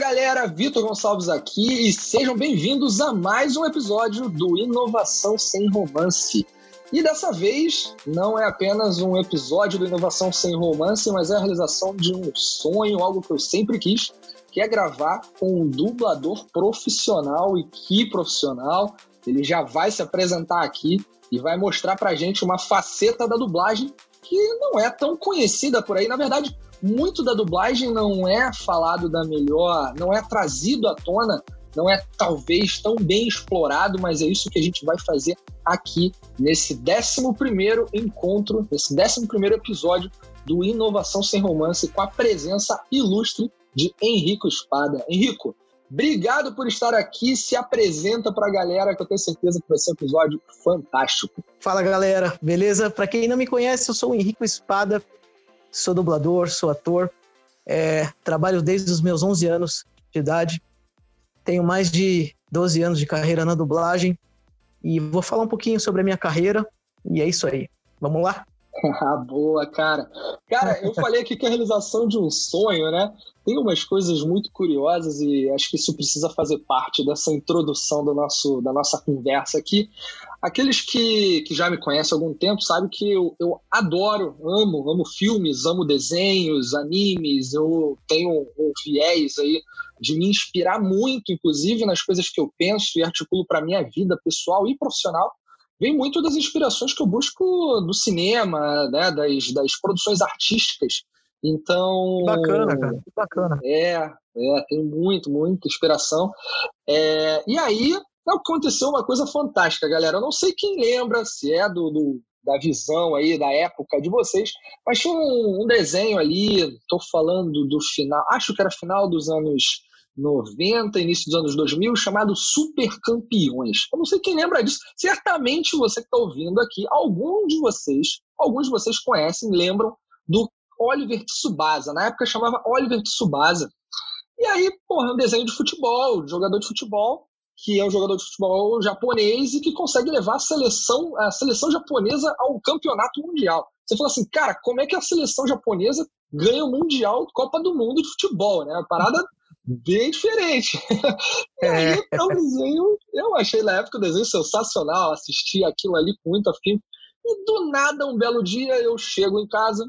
galera, Vitor Gonçalves aqui e sejam bem-vindos a mais um episódio do Inovação Sem Romance. E dessa vez não é apenas um episódio do Inovação Sem Romance, mas é a realização de um sonho, algo que eu sempre quis, que é gravar com um dublador profissional e que profissional. Ele já vai se apresentar aqui e vai mostrar pra gente uma faceta da dublagem que não é tão conhecida por aí. Na verdade, muito da dublagem não é falado da melhor, não é trazido à tona, não é talvez tão bem explorado, mas é isso que a gente vai fazer aqui nesse 11 encontro, nesse 11 episódio do Inovação Sem Romance, com a presença ilustre de Henrico Espada. Henrico, obrigado por estar aqui. Se apresenta para a galera, que eu tenho certeza que vai ser um episódio fantástico. Fala galera, beleza? Para quem não me conhece, eu sou o Henrico Espada, sou dublador, sou ator, é, trabalho desde os meus 11 anos de idade, tenho mais de 12 anos de carreira na dublagem e vou falar um pouquinho sobre a minha carreira e é isso aí. Vamos lá? Ah, boa, cara. Cara, eu falei aqui que a realização de um sonho, né? Tem umas coisas muito curiosas e acho que isso precisa fazer parte dessa introdução do nosso, da nossa conversa aqui. Aqueles que, que já me conhecem há algum tempo sabem que eu, eu adoro, amo, amo filmes, amo desenhos, animes, eu tenho um viés aí de me inspirar muito, inclusive, nas coisas que eu penso e articulo para minha vida pessoal e profissional vem muito das inspirações que eu busco do cinema, né, das, das produções artísticas. Então. Bacana, cara. Que bacana. É, é, tem muito, muita inspiração. É, e aí aconteceu uma coisa fantástica, galera. Eu não sei quem lembra, se é do, do da visão aí, da época de vocês, mas tinha um, um desenho ali, estou falando do final, acho que era final dos anos 90, início dos anos 2000, chamado Super Campeões. Eu não sei quem lembra disso. Certamente você que está ouvindo aqui, algum de vocês, alguns de vocês conhecem, lembram do Oliver Tsubasa. Na época chamava Oliver Tsubasa. E aí, porra, é um desenho de futebol, de jogador de futebol, que é um jogador de futebol japonês e que consegue levar a seleção, a seleção japonesa ao campeonato mundial. Você fala assim, cara, como é que a seleção japonesa ganha o Mundial Copa do Mundo de futebol, né? A parada bem diferente. e aí, é um desenho, eu achei na época o desenho sensacional, assisti aquilo ali com muito afim. E do nada, um belo dia, eu chego em casa,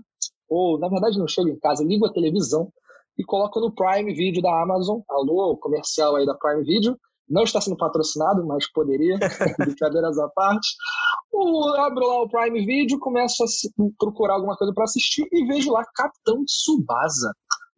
ou na verdade não chego em casa, ligo a televisão e coloco no Prime Video da Amazon, alô, comercial aí da Prime Video, não está sendo patrocinado, mas poderia, brincadeiras à parte. Eu abro lá o Prime Video, começo a procurar alguma coisa para assistir e vejo lá Capitão Tsubasa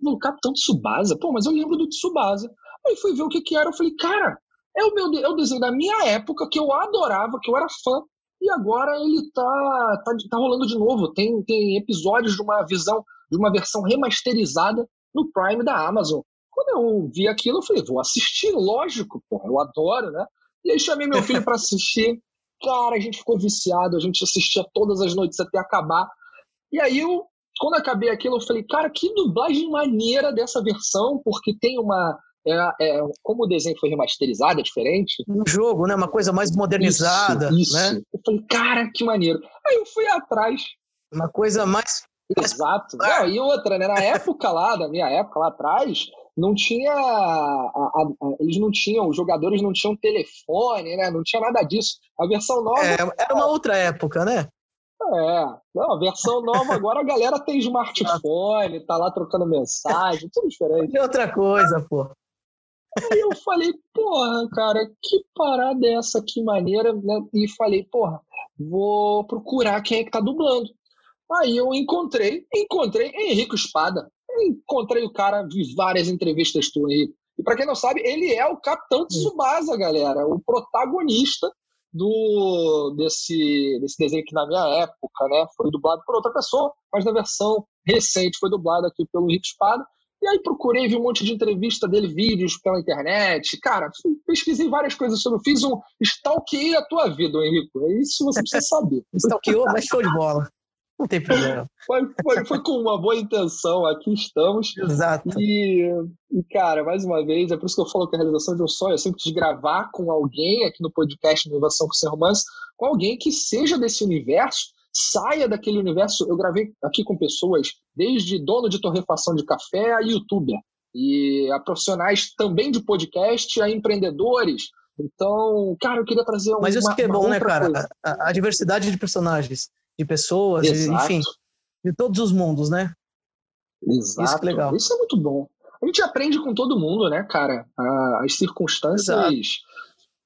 no Capitão Tsubasa. Pô, mas eu lembro do Tsubasa. Aí fui ver o que que era. Eu falei, cara, é o, meu, é o desenho da minha época que eu adorava, que eu era fã. E agora ele tá, tá, tá rolando de novo. Tem, tem episódios de uma visão, de uma versão remasterizada no Prime da Amazon. Quando eu vi aquilo, eu falei, vou assistir, lógico, porra, eu adoro, né? E aí chamei meu filho para assistir. Cara, a gente ficou viciado, a gente assistia todas as noites até acabar. E aí eu quando acabei aquilo, eu falei, cara, que dublagem maneira dessa versão, porque tem uma. É, é, como o desenho foi remasterizado, é diferente. Um jogo, né? Uma coisa mais modernizada. Isso, isso. Né? Eu falei, cara, que maneiro. Aí eu fui atrás. Uma coisa mais. Exato. Não, e outra, né? Na época lá, da minha época lá atrás, não tinha. A, a, a, eles não tinham, os jogadores não tinham telefone, né? Não tinha nada disso. A versão nova. É, era uma outra época, né? É, não, a versão nova agora a galera tem smartphone, tá lá trocando mensagem, tudo diferente. É outra coisa, pô. Aí eu falei, porra, cara, que parada é essa, que maneira, né? E falei, porra, vou procurar quem é que tá dublando. Aí eu encontrei, encontrei Henrique Espada. Encontrei o cara, vi várias entrevistas do Henrique. E para quem não sabe, ele é o Capitão Tsubasa, galera, o protagonista do desse, desse desenho que na minha época né, foi dublado por outra pessoa, mas na versão recente foi dublado aqui pelo Henrique Espada. E aí procurei, vi um monte de entrevista dele, vídeos pela internet. Cara, pesquisei várias coisas sobre. Fiz um stalkeei a tua vida, Henrique. É isso que você precisa saber. Stalkeou, mas show de bola. Não tem problema. Foi, foi, foi, com uma boa intenção, aqui estamos. Exato. E, e, cara, mais uma vez, é por isso que eu falo que a realização de um sonho é sempre de gravar com alguém aqui no podcast Inovação com Sem Romance, com alguém que seja desse universo, saia daquele universo. Eu gravei aqui com pessoas, desde dono de torrefação de café a youtuber. e a profissionais também de podcast, a empreendedores. Então, cara, eu queria trazer uma. Mas isso que é bom, né, cara? A, a, diversidade de personagens, de pessoas, enfim, de todos os mundos, né? Exato. Isso, é legal. isso é muito bom. A gente aprende com todo mundo, né, cara? As circunstâncias. Exato.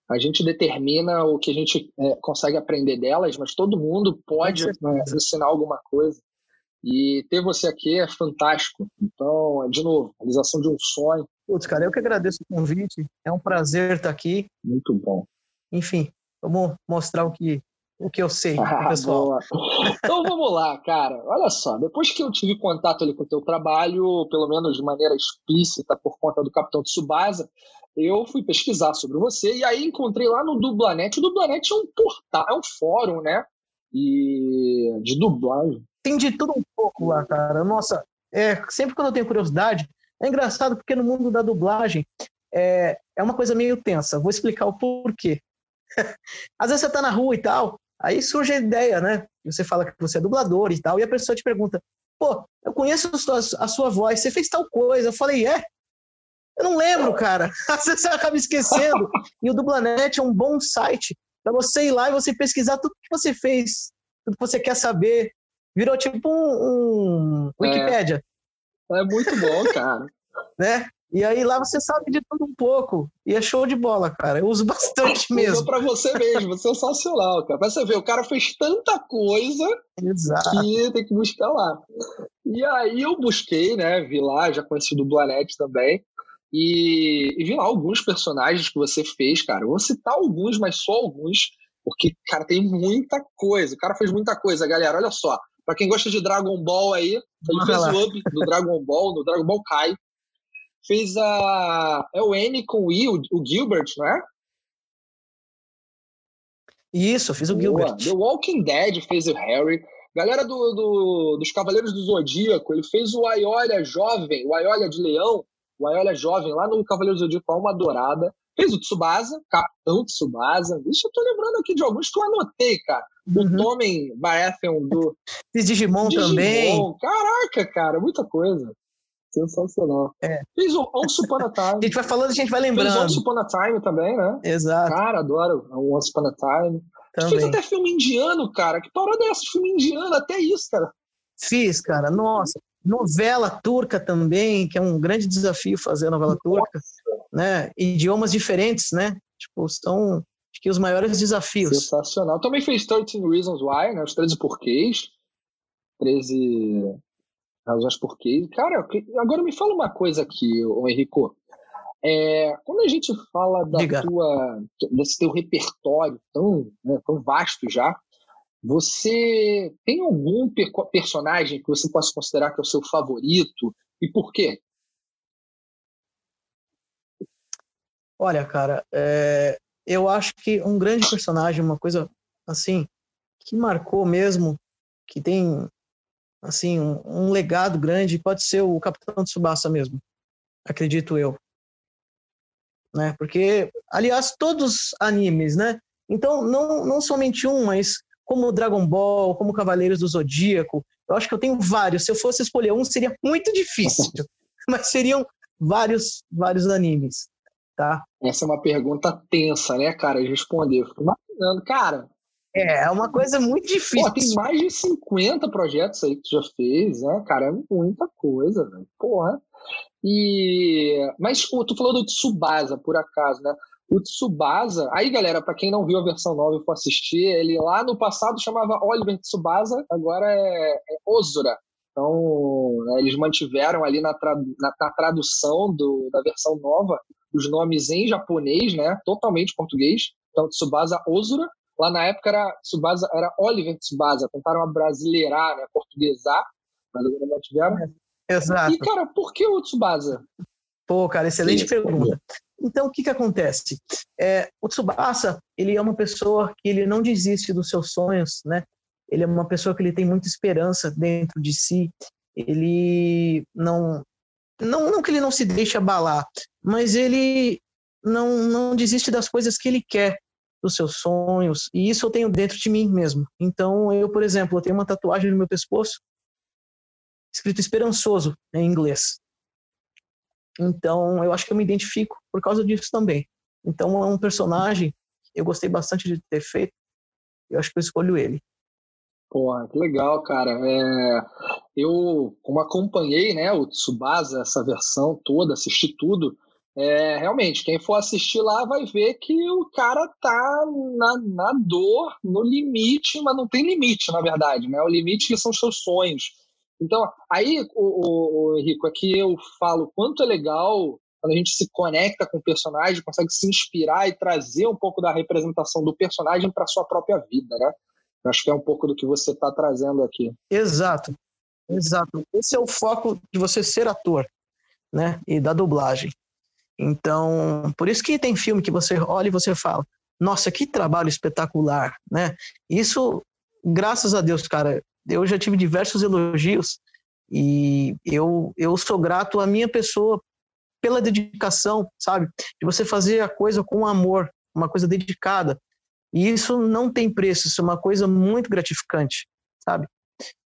A gente determina o que a gente é, consegue aprender delas, mas todo mundo pode né, ensinar alguma coisa. E ter você aqui é fantástico. Então, de novo, realização de um sonho. Putz, cara, eu que agradeço o convite. É um prazer estar aqui. Muito bom. Enfim, vamos mostrar o que, o que eu sei, ah, pessoal. então vamos lá, cara. Olha só, depois que eu tive contato ali com o teu trabalho, pelo menos de maneira explícita por conta do Capitão Tsubasa, eu fui pesquisar sobre você e aí encontrei lá no Dublanet. O Dublanet é um portal, é um fórum, né? E de dublagem. Tem de tudo um pouco lá, cara. Nossa, é, sempre quando eu tenho curiosidade, é engraçado porque no mundo da dublagem é, é uma coisa meio tensa. Vou explicar o porquê. Às vezes você tá na rua e tal, aí surge a ideia, né? Você fala que você é dublador e tal, e a pessoa te pergunta: pô, eu conheço a sua, a sua voz, você fez tal coisa. Eu falei: é? Eu não lembro, cara. Você acaba esquecendo. e o Dublanet é um bom site para você ir lá e você pesquisar tudo que você fez, tudo que você quer saber. Virou tipo um, um Wikipédia. É, é muito bom, cara. né? E aí lá você sabe de tudo um pouco. E é show de bola, cara. Eu uso bastante mesmo. Usou pra você mesmo, sensacional, cara. Pra você ver, o cara fez tanta coisa Exato. que tem que buscar lá. E aí eu busquei, né? Vi lá, já conheci o Dublanet também. E, e vi lá alguns personagens que você fez, cara. Eu vou citar alguns, mas só alguns, porque, cara, tem muita coisa. O cara fez muita coisa, galera. Olha só. Pra quem gosta de Dragon Ball aí, ele fez o up do Dragon Ball, do Dragon Ball Kai. Fez a. É o N com o I, o, o Gilbert, não é? Isso, fiz o Boa. Gilbert. The Walking Dead fez o Harry. Galera do, do, dos Cavaleiros do Zodíaco, ele fez o Aiolia jovem, o Aiolia de Leão, o Aiolia jovem, lá no Cavaleiro do Zodíaco, Alma Dourada. Fez o Tsubasa, Capitão Tsubasa. Isso eu tô lembrando aqui de alguns que eu anotei, cara. Uhum. O Tommen Baratheon do... Fiz Digimon, Digimon também. Caraca, cara, muita coisa. Sensacional. É. Fez o Once Upon a Time. a gente vai falando, a gente vai lembrando. Fez Once Upon a Time também, né? Exato. Cara, adoro o Once Upon a Time. Também. Fez até filme indiano, cara. Que parada é essa? Filme indiano, até isso, cara. Fiz, cara. Nossa. Novela turca também, que é um grande desafio fazer a novela Nossa. turca. Né? Idiomas diferentes, né? Tipo, são acho que os maiores desafios. Sensacional. Também fez 13 Reasons Why, né? Os 13 porquês. 13 razões porquê. Cara, agora me fala uma coisa aqui, o Henrico. É, quando a gente fala da Diga. tua, desse teu repertório tão, né, tão vasto já, você tem algum per personagem que você possa considerar que é o seu favorito e por quê? Olha, cara, é, eu acho que um grande personagem, uma coisa assim, que marcou mesmo, que tem assim, um, um, legado grande, pode ser o Capitão Tsubasa mesmo, acredito eu. Né? Porque, aliás, todos animes, né? Então, não, não somente um, mas como Dragon Ball, como Cavaleiros do Zodíaco, eu acho que eu tenho vários. Se eu fosse escolher um, seria muito difícil, mas seriam vários, vários animes, tá? Essa é uma pergunta tensa, né, cara, de responder. Fico imaginando, cara, é, é uma coisa muito difícil. Pô, tem mais de 50 projetos aí que tu já fez, né? Cara, é muita coisa, velho. Porra. E... Mas tu falou do Tsubasa, por acaso, né? O Tsubasa, aí galera, para quem não viu a versão nova e for assistir, ele lá no passado chamava Oliver Tsubasa, agora é, é Ozura. Então, né, eles mantiveram ali na, tra... na, na tradução do, da versão nova os nomes em japonês, né? Totalmente português. Então, Tsubasa Ozura. Lá na época era, Tsubasa, era Oliver Tsubasa, tentaram abrasileirar, né, portuguesar, mas agora não tiveram. Exato. E, cara, por que o Tsubasa? Pô, cara, excelente Sim, pergunta. Então, o que que acontece? É, o Tsubasa, ele é uma pessoa que ele não desiste dos seus sonhos, né? Ele é uma pessoa que ele tem muita esperança dentro de si. Ele não, não, não que ele não se deixe abalar, mas ele não, não desiste das coisas que ele quer dos seus sonhos, e isso eu tenho dentro de mim mesmo. Então, eu, por exemplo, eu tenho uma tatuagem no meu pescoço escrito esperançoso em inglês. Então, eu acho que eu me identifico por causa disso também. Então, é um personagem eu gostei bastante de ter feito. Eu acho que eu escolho ele. Porra, que legal, cara. É, eu, como acompanhei né, o Tsubasa, essa versão toda, assisti tudo, é, realmente, quem for assistir lá vai ver que o cara tá na, na dor, no limite, mas não tem limite, na verdade, né? O limite que são os seus sonhos. Então, aí, o, o, o Henrico, aqui é eu falo quanto é legal quando a gente se conecta com o personagem, consegue se inspirar e trazer um pouco da representação do personagem para sua própria vida, né? Eu acho que é um pouco do que você está trazendo aqui. Exato, exato. Esse é o foco de você ser ator, né? E da dublagem. Então, por isso que tem filme que você olha e você fala, nossa, que trabalho espetacular, né? Isso, graças a Deus, cara, eu já tive diversos elogios e eu, eu sou grato à minha pessoa pela dedicação, sabe? De você fazer a coisa com amor, uma coisa dedicada. E isso não tem preço, isso é uma coisa muito gratificante, sabe?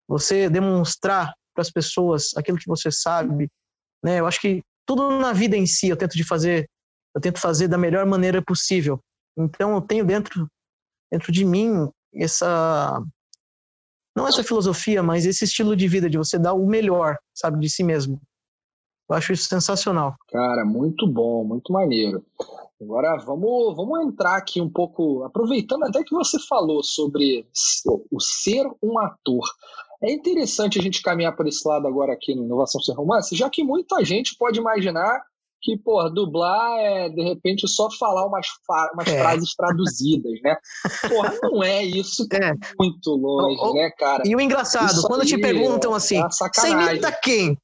Você demonstrar para as pessoas aquilo que você sabe, né? Eu acho que tudo na vida em si eu tento de fazer, eu tento fazer da melhor maneira possível. Então eu tenho dentro dentro de mim essa não essa filosofia, mas esse estilo de vida de você dar o melhor, sabe, de si mesmo. Eu acho isso sensacional. Cara, muito bom, muito maneiro. Agora vamos, vamos entrar aqui um pouco, aproveitando até que você falou sobre o ser um ator. É interessante a gente caminhar por esse lado agora aqui no Inovação Sem Romance, já que muita gente pode imaginar que, pô, dublar é, de repente, só falar umas, umas é. frases traduzidas, né? Porra, não é isso é. muito longe, o, né, cara? E o engraçado, isso quando te perguntam assim, é você imita quem?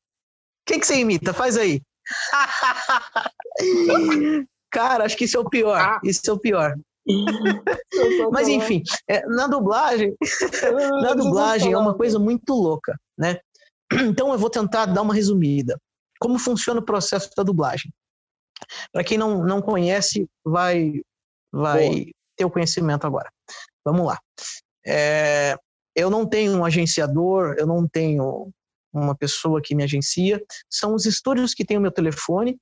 Quem que você imita? Faz aí. Cara, acho que isso é o pior. Ah. Isso é o pior. Mas enfim, é, na dublagem, na dublagem é uma coisa muito louca, né? Então eu vou tentar dar uma resumida. Como funciona o processo da dublagem? Para quem não, não conhece, vai vai ter o conhecimento agora. Vamos lá. É, eu não tenho um agenciador, eu não tenho uma pessoa que me agencia, são os estúdios que têm o meu telefone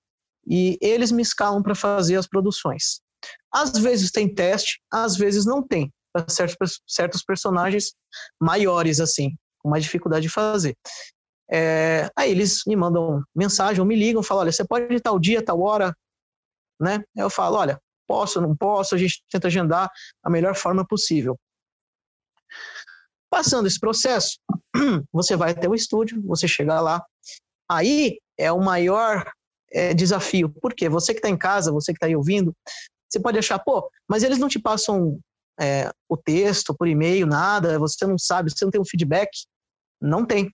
e eles me escalam para fazer as produções. Às vezes tem teste, às vezes não tem, para certos, certos personagens maiores, assim, com mais dificuldade de fazer. É, aí eles me mandam mensagem ou me ligam, falam, olha, você pode ir tal dia, tal hora, né? Eu falo, olha, posso, não posso, a gente tenta agendar a melhor forma possível. Passando esse processo, você vai até o estúdio, você chega lá. Aí é o maior é, desafio. Por quê? Você que está em casa, você que está aí ouvindo, você pode achar, pô, mas eles não te passam é, o texto por e-mail, nada, você não sabe, você não tem um feedback. Não tem.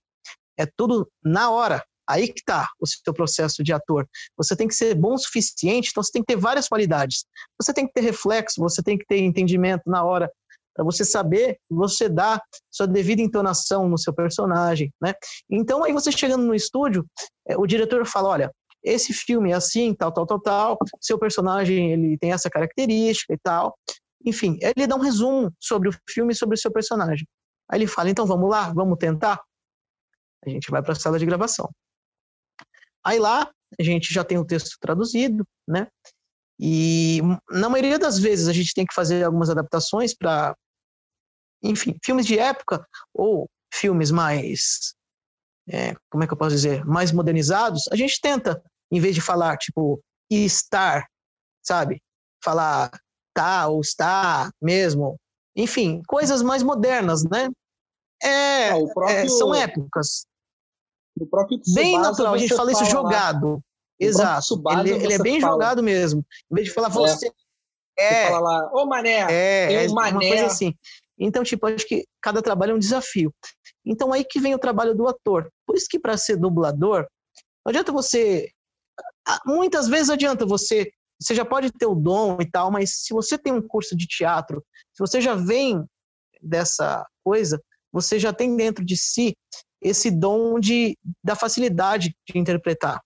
É tudo na hora. Aí que está o seu processo de ator. Você tem que ser bom o suficiente, então você tem que ter várias qualidades. Você tem que ter reflexo, você tem que ter entendimento na hora para você saber você dar sua devida entonação no seu personagem, né? Então aí você chegando no estúdio, é, o diretor fala, olha, esse filme é assim, tal, tal, tal, tal, seu personagem ele tem essa característica e tal. Enfim, ele dá um resumo sobre o filme e sobre o seu personagem. Aí ele fala, então vamos lá, vamos tentar? A gente vai para a sala de gravação. Aí lá, a gente já tem o texto traduzido, né? E na maioria das vezes a gente tem que fazer algumas adaptações para, enfim, filmes de época ou filmes mais, é, como é que eu posso dizer, mais modernizados. A gente tenta, em vez de falar tipo estar, sabe, falar tá ou está mesmo, enfim, coisas mais modernas, né? É, ah, próprio, é são épocas. Bem natural, a gente fala isso jogado. Exato. Ele, ele, é bem fala. jogado mesmo. Em vez de falar você. É. Você fala lá, ô mané. É, é mané. uma coisa assim. Então, tipo, acho que cada trabalho é um desafio. Então, aí que vem o trabalho do ator. Por isso que para ser dublador, não adianta você. Muitas vezes adianta você. Você já pode ter o dom e tal, mas se você tem um curso de teatro, se você já vem dessa coisa, você já tem dentro de si esse dom de, da facilidade de interpretar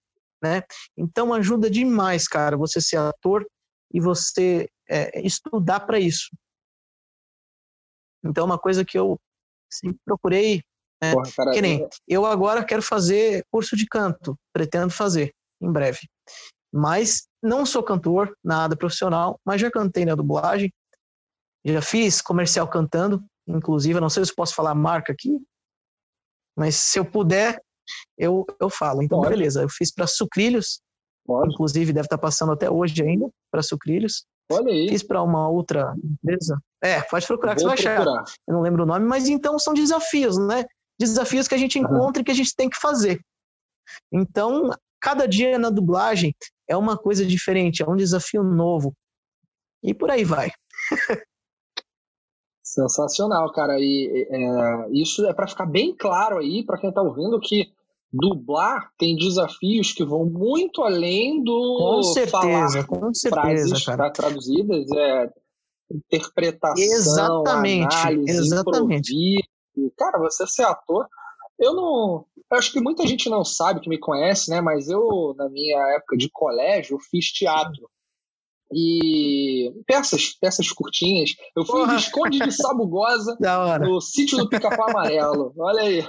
né? Então ajuda demais, cara, você ser ator e você é, estudar para isso. Então, é uma coisa que eu sempre procurei. Né? Porra, cara, que nem eu... eu agora quero fazer curso de canto, pretendo fazer em breve. Mas não sou cantor, nada profissional, mas já cantei na dublagem. Já fiz comercial cantando, inclusive, não sei se posso falar a marca aqui, mas se eu puder, eu, eu falo. Então, Pode. beleza, eu fiz para Sucrilhos, Pode. inclusive deve estar tá passando até hoje ainda para Sucrilhos. Olha aí. Fiz para uma outra empresa. É, pode procurar que você vai achar. Eu não lembro o nome, mas então são desafios, né? Desafios que a gente encontra uhum. e que a gente tem que fazer. Então, cada dia na dublagem é uma coisa diferente, é um desafio novo. E por aí vai. Sensacional, cara. E é, isso é para ficar bem claro aí para quem está ouvindo que dublar tem desafios que vão muito além do com certeza, com certeza, frases cara. traduzidas, é interpretação, exatamente, análise, exatamente. Improviso. Cara, você ser ator, eu não, eu acho que muita gente não sabe que me conhece, né? Mas eu na minha época de colégio fiz teatro e peças, peças curtinhas. Eu fui Porra. Visconde de Sabugosa no sítio do Pica-Pau Amarelo. Olha aí.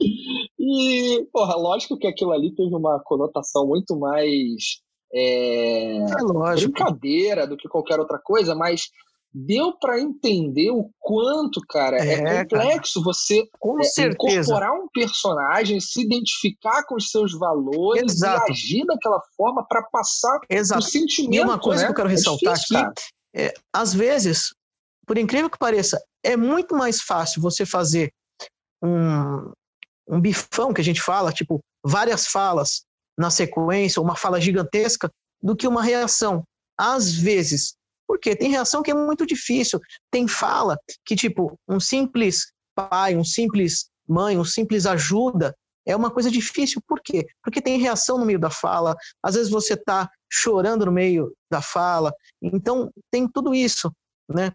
e, porra, lógico que aquilo ali teve uma conotação muito mais é, é brincadeira do que qualquer outra coisa, mas deu para entender o quanto, cara, é, é complexo você é, incorporar um personagem, se identificar com os seus valores Exato. e agir daquela forma para passar Exato. o sentimento. E uma coisa né? que eu quero é ressaltar difícil, aqui, é, às vezes, por incrível que pareça, é muito mais fácil você fazer um, um bifão que a gente fala, tipo, várias falas na sequência, uma fala gigantesca, do que uma reação. Às vezes, porque tem reação que é muito difícil. Tem fala que, tipo, um simples pai, um simples mãe, um simples ajuda é uma coisa difícil. Por quê? Porque tem reação no meio da fala, às vezes você está chorando no meio da fala. Então, tem tudo isso, né?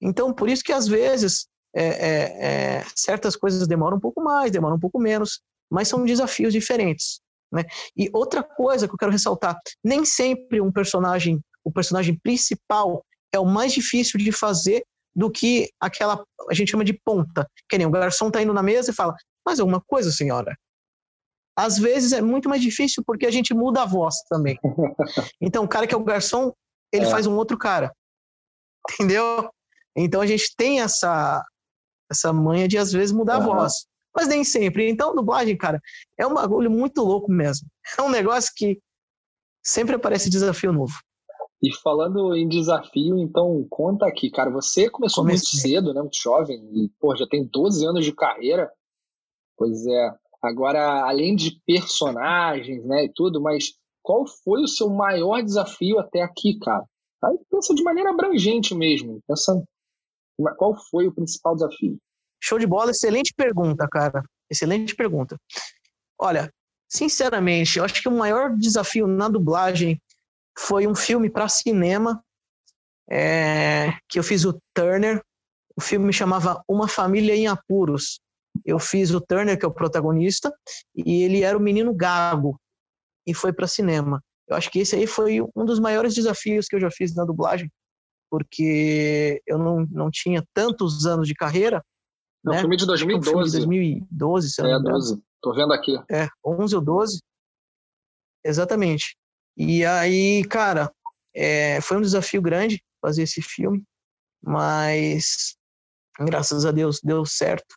Então, por isso que às vezes é, é, é, certas coisas demoram um pouco mais, demoram um pouco menos, mas são desafios diferentes. Né? E outra coisa que eu quero ressaltar: nem sempre um personagem o personagem principal é o mais difícil de fazer do que aquela, a gente chama de ponta. Que nem o garçom está indo na mesa e fala, mas alguma coisa, senhora? Às vezes é muito mais difícil porque a gente muda a voz também. Então, o cara que é o garçom, ele é. faz um outro cara. Entendeu? Então, a gente tem essa, essa manha de, às vezes, mudar uhum. a voz. Mas nem sempre. Então, dublagem, cara, é um bagulho muito louco mesmo. É um negócio que sempre aparece desafio novo. E falando em desafio, então conta aqui, cara, você começou Comecei. muito cedo, né, muito jovem, e pô, já tem 12 anos de carreira. Pois é. Agora, além de personagens, né, e tudo, mas qual foi o seu maior desafio até aqui, cara? Aí pensa de maneira abrangente mesmo. Pensa qual foi o principal desafio? Show de bola, excelente pergunta, cara. Excelente pergunta. Olha, sinceramente, eu acho que o maior desafio na dublagem foi um filme para cinema é, que eu fiz o Turner. O filme chamava Uma Família em Apuros. Eu fiz o Turner, que é o protagonista, e ele era o menino gago e foi para cinema. Eu acho que esse aí foi um dos maiores desafios que eu já fiz na dublagem, porque eu não, não tinha tantos anos de carreira. Não, né? filme de 2012. Filme de 2012, se É, 12. Tô vendo aqui. É, 11 ou 12. Exatamente. E aí, cara, é, foi um desafio grande fazer esse filme, mas graças a Deus deu certo.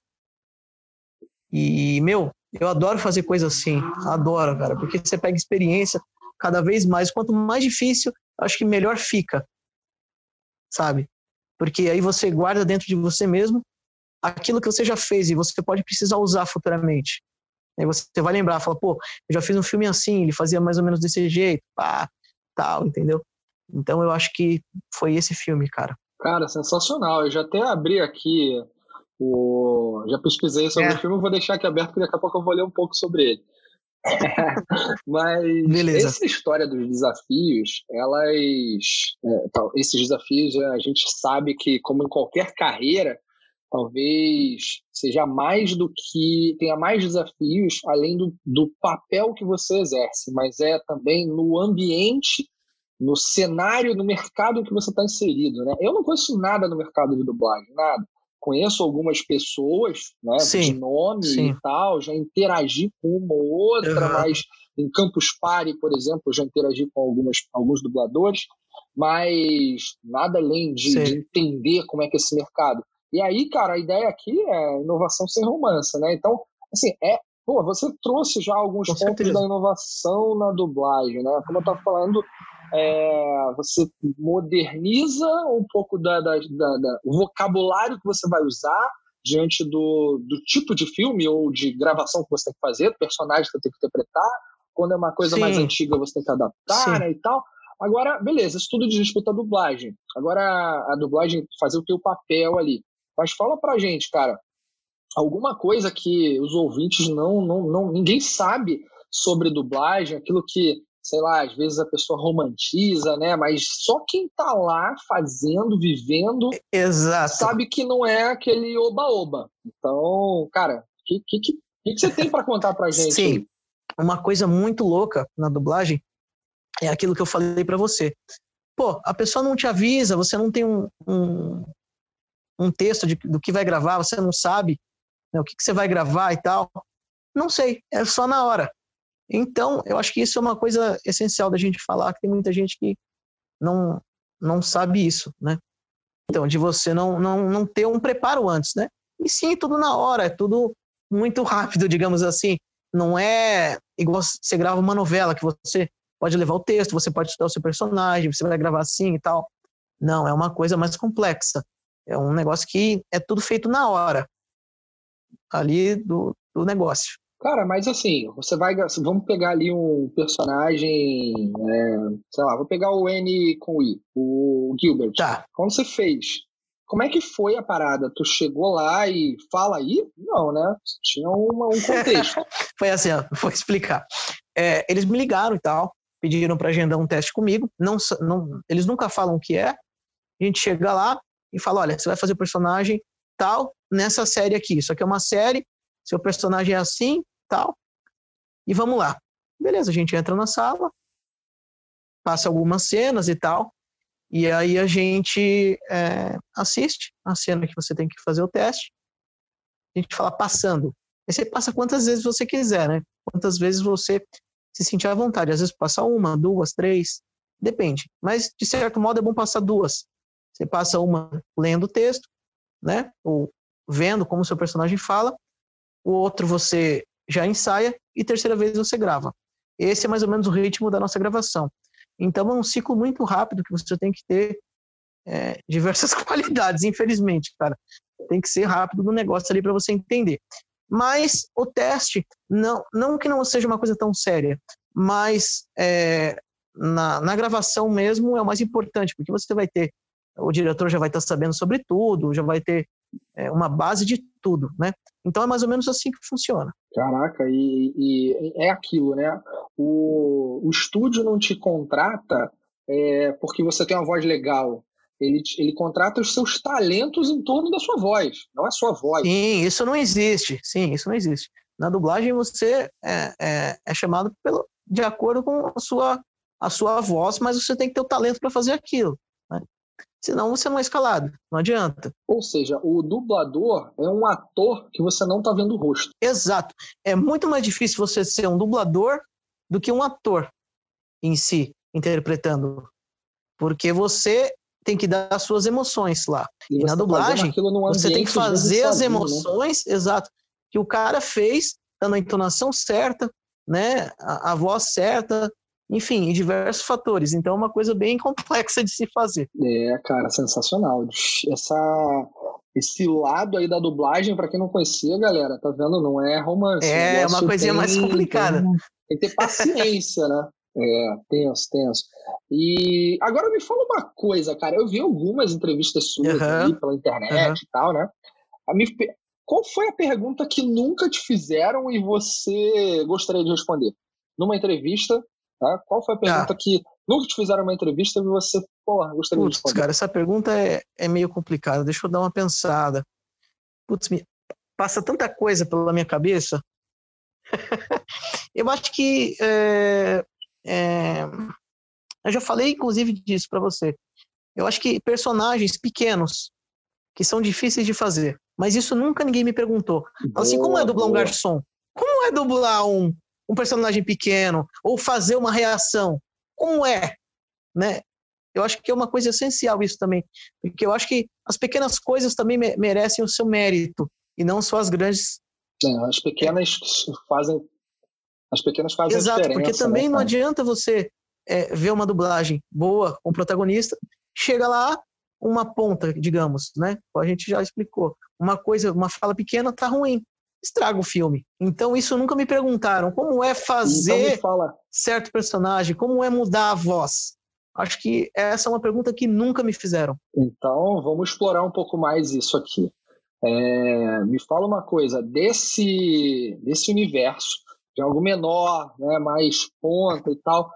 E, meu, eu adoro fazer coisa assim, adoro, cara, porque você pega experiência cada vez mais. Quanto mais difícil, acho que melhor fica, sabe? Porque aí você guarda dentro de você mesmo aquilo que você já fez e você pode precisar usar futuramente. Aí você vai lembrar, fala, pô, eu já fiz um filme assim, ele fazia mais ou menos desse jeito, pá, tal, entendeu? Então eu acho que foi esse filme, cara. Cara, sensacional. Eu já até abri aqui o. Já pesquisei sobre é. o filme, vou deixar aqui aberto, porque daqui a pouco eu vou ler um pouco sobre ele. Mas Beleza. essa história dos desafios, elas. É, tal, esses desafios a gente sabe que, como em qualquer carreira, talvez seja mais do que tenha mais desafios além do, do papel que você exerce, mas é também no ambiente, no cenário, no mercado em que você está inserido, né? Eu não conheço nada no mercado de dublagem, nada. conheço algumas pessoas, né, sim, de nome sim. e tal, já interagi com uma ou outra, uhum. mas em Campus Party, por exemplo, já interagi com algumas, alguns dubladores, mas nada além de, de, entender como é que é esse mercado. E aí, cara, a ideia aqui é inovação sem romance, né? Então, assim, é. Pô, você trouxe já alguns com pontos certeza. da inovação na dublagem, né? Como eu estava falando, é, você moderniza um pouco da, da, da, da, o vocabulário que você vai usar diante do, do tipo de filme ou de gravação que você tem que fazer, do personagem que você tem que interpretar. Quando é uma coisa Sim. mais antiga, você tem que adaptar né, e tal. Agora, beleza, isso tudo diz respeito à dublagem. Agora, a dublagem fazer o teu papel ali. Mas fala pra gente, cara, alguma coisa que os ouvintes não, não, não ninguém sabe sobre dublagem, aquilo que, sei lá, às vezes a pessoa romantiza, né? Mas só quem tá lá fazendo, vivendo, Exato. sabe que não é aquele oba-oba. Então, cara, o que, que, que, que, você tem para contar pra gente? Sim, uma coisa muito louca na dublagem é aquilo que eu falei para você. Pô, a pessoa não te avisa, você não tem um, um, um texto de, do que vai gravar, você não sabe né, o que, que você vai gravar e tal. Não sei, é só na hora. Então, eu acho que isso é uma coisa essencial da gente falar, que tem muita gente que não, não sabe isso, né? Então, de você não, não, não ter um preparo antes, né? E sim, tudo na hora, é tudo muito rápido, digamos assim. Não é igual você grava uma novela que você pode levar o texto, você pode estudar o seu personagem, você vai gravar assim e tal. Não, é uma coisa mais complexa. É um negócio que é tudo feito na hora ali do, do negócio. Cara, mas assim, você vai. Vamos pegar ali um personagem. É, sei lá, vou pegar o N com I, o Gilbert. Tá. Quando você fez, como é que foi a parada? Tu chegou lá e fala aí? Não, né? Tinha uma, um contexto. foi assim, ó, vou explicar. É, eles me ligaram e tal, pediram para agendar um teste comigo. Não, não, eles nunca falam o que é. A gente chega lá e fala: olha, você vai fazer o personagem tal nessa série aqui. Isso aqui é uma série, seu personagem é assim, tal. E vamos lá. Beleza, a gente entra na sala, passa algumas cenas e tal. E aí a gente é, assiste a cena que você tem que fazer o teste. A gente fala passando. Aí você passa quantas vezes você quiser, né? Quantas vezes você se sentir à vontade. Às vezes passa uma, duas, três, depende. Mas, de certo modo, é bom passar duas. Você passa uma lendo o texto, né? Ou vendo como o seu personagem fala. O outro você já ensaia e terceira vez você grava. Esse é mais ou menos o ritmo da nossa gravação. Então é um ciclo muito rápido que você tem que ter é, diversas qualidades, infelizmente, cara. Tem que ser rápido no negócio ali para você entender. Mas o teste, não, não que não seja uma coisa tão séria, mas é, na, na gravação mesmo é o mais importante, porque você vai ter, o diretor já vai estar sabendo sobre tudo, já vai ter é, uma base de tudo, né? Então é mais ou menos assim que funciona. Caraca, e, e é aquilo, né? O, o estúdio não te contrata é, porque você tem uma voz legal. Ele, ele contrata os seus talentos em torno da sua voz, não é sua voz. Sim, isso não existe. Sim, isso não existe. Na dublagem você é, é, é chamado pelo, de acordo com a sua, a sua voz, mas você tem que ter o talento para fazer aquilo. Senão você não é escalado, não adianta. Ou seja, o dublador é um ator que você não está vendo o rosto. Exato. É muito mais difícil você ser um dublador do que um ator em si, interpretando. Porque você tem que dar as suas emoções lá. E, e na tá dublagem, você tem que fazer as né? emoções, né? exato, que o cara fez, dando a entonação certa, né, a, a voz certa, enfim, em diversos fatores. Então é uma coisa bem complexa de se fazer. É, cara, sensacional. Essa esse lado aí da dublagem, para quem não conhecia, galera, tá vendo? Não é romance. É, é uma coisinha tem, mais complicada. Tem, tem que ter paciência, né? É, tenso, tenso. E agora me fala uma coisa, cara. Eu vi algumas entrevistas suas uhum. aí pela internet uhum. e tal, né? Qual foi a pergunta que nunca te fizeram e você gostaria de responder? Numa entrevista, Tá? Qual foi a pergunta ah. que nunca te fizeram uma entrevista e você, porra, gostaria Putz, de responder? cara, essa pergunta é, é meio complicada. Deixa eu dar uma pensada. Putz, me, passa tanta coisa pela minha cabeça. eu acho que é, é, eu já falei inclusive disso para você. Eu acho que personagens pequenos, que são difíceis de fazer. Mas isso nunca ninguém me perguntou. Boa, assim, como é dublar boa. um garçom? Como é dublar um, um personagem pequeno? Ou fazer uma reação? Como é? Né? Eu acho que é uma coisa essencial isso também. Porque eu acho que as pequenas coisas também merecem o seu mérito. E não só as grandes. É, as pequenas fazem. As pequenas fazem Exato, diferença. porque também né, não adianta você é, ver uma dublagem boa com o protagonista, chega lá, uma ponta, digamos, né? A gente já explicou. Uma coisa, uma fala pequena tá ruim, estraga o filme. Então isso nunca me perguntaram como é fazer então certo personagem, como é mudar a voz. Acho que essa é uma pergunta que nunca me fizeram. Então vamos explorar um pouco mais isso aqui. É, me fala uma coisa desse desse universo de algo menor, né, mais ponta e tal.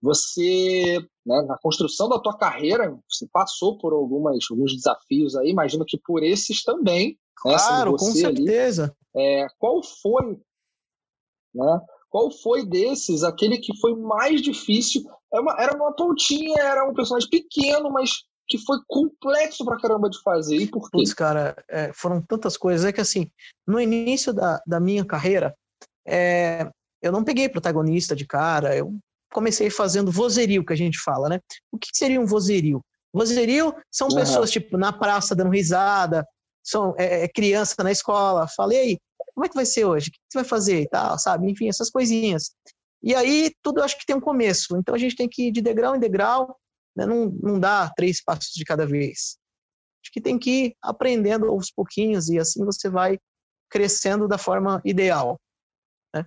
Você, né, na construção da tua carreira, você passou por algumas, alguns desafios aí, imagino que por esses também. Né, claro, com certeza. Ali, é, qual foi, né, qual foi desses aquele que foi mais difícil? Era é uma, era uma pontinha, era um personagem pequeno, mas que foi complexo pra caramba de fazer. E por quê? Putz, cara, é, foram tantas coisas. É que assim, no início da, da minha carreira, é, eu não peguei protagonista de cara, eu comecei fazendo vozerio, que a gente fala, né? O que seria um vozerio? Vozerio são uhum. pessoas, tipo, na praça dando risada, são é, é, criança na escola, falei, como é que vai ser hoje? O que você vai fazer e tal, sabe? Enfim, essas coisinhas. E aí, tudo acho que tem um começo. Então, a gente tem que ir de degrau em degrau, né? não, não dá três passos de cada vez. Acho que tem que ir aprendendo aos pouquinhos e assim você vai crescendo da forma ideal. Né?